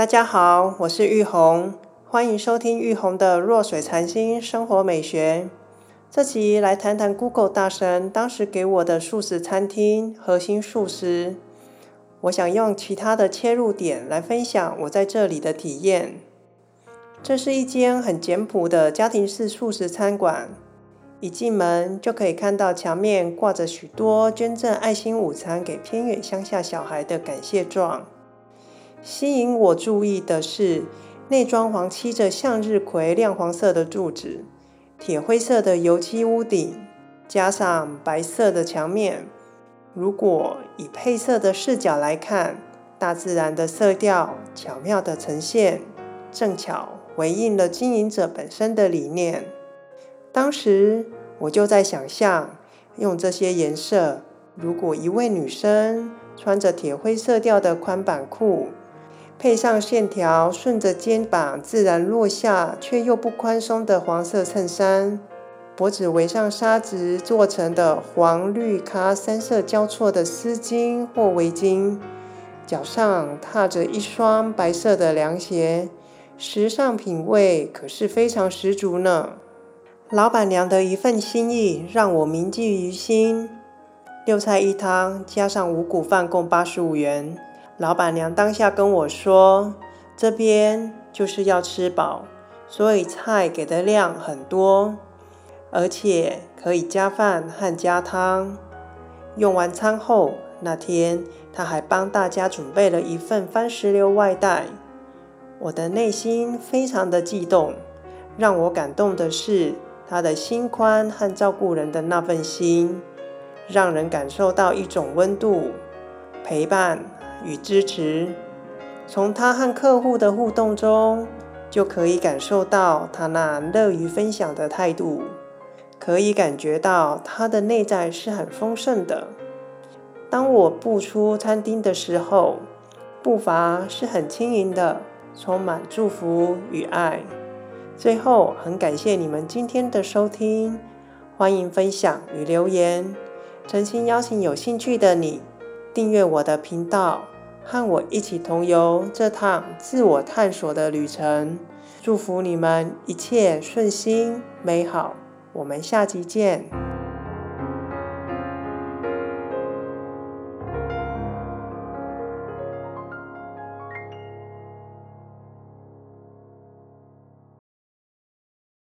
大家好，我是玉红，欢迎收听玉红的弱水禅心生活美学。这集来谈谈 Google 大神当时给我的素食餐厅核心素食。我想用其他的切入点来分享我在这里的体验。这是一间很简朴的家庭式素食餐馆。一进门就可以看到墙面挂着许多捐赠爱心午餐给偏远乡下小孩的感谢状。吸引我注意的是，内装潢漆着向日葵亮黄色的柱子，铁灰色的油漆屋顶，加上白色的墙面。如果以配色的视角来看，大自然的色调巧妙的呈现，正巧回应了经营者本身的理念。当时我就在想象，用这些颜色，如果一位女生穿着铁灰色调的宽版裤，配上线条顺着肩膀自然落下却又不宽松的黄色衬衫，脖子围上纱质做成的黄绿咖三色交错的丝巾或围巾，脚上踏着一双白色的凉鞋，时尚品味可是非常十足呢。老板娘的一份心意让我铭记于心。六菜一汤加上五谷饭共八十五元。老板娘当下跟我说：“这边就是要吃饱，所以菜给的量很多，而且可以加饭和加汤。”用完餐后，那天他还帮大家准备了一份番石榴外带。我的内心非常的激动，让我感动的是。他的心宽和照顾人的那份心，让人感受到一种温度、陪伴与支持。从他和客户的互动中，就可以感受到他那乐于分享的态度，可以感觉到他的内在是很丰盛的。当我步出餐厅的时候，步伐是很轻盈的，充满祝福与爱。最后，很感谢你们今天的收听，欢迎分享与留言。诚心邀请有兴趣的你订阅我的频道，和我一起同游这趟自我探索的旅程。祝福你们一切顺心美好，我们下集见。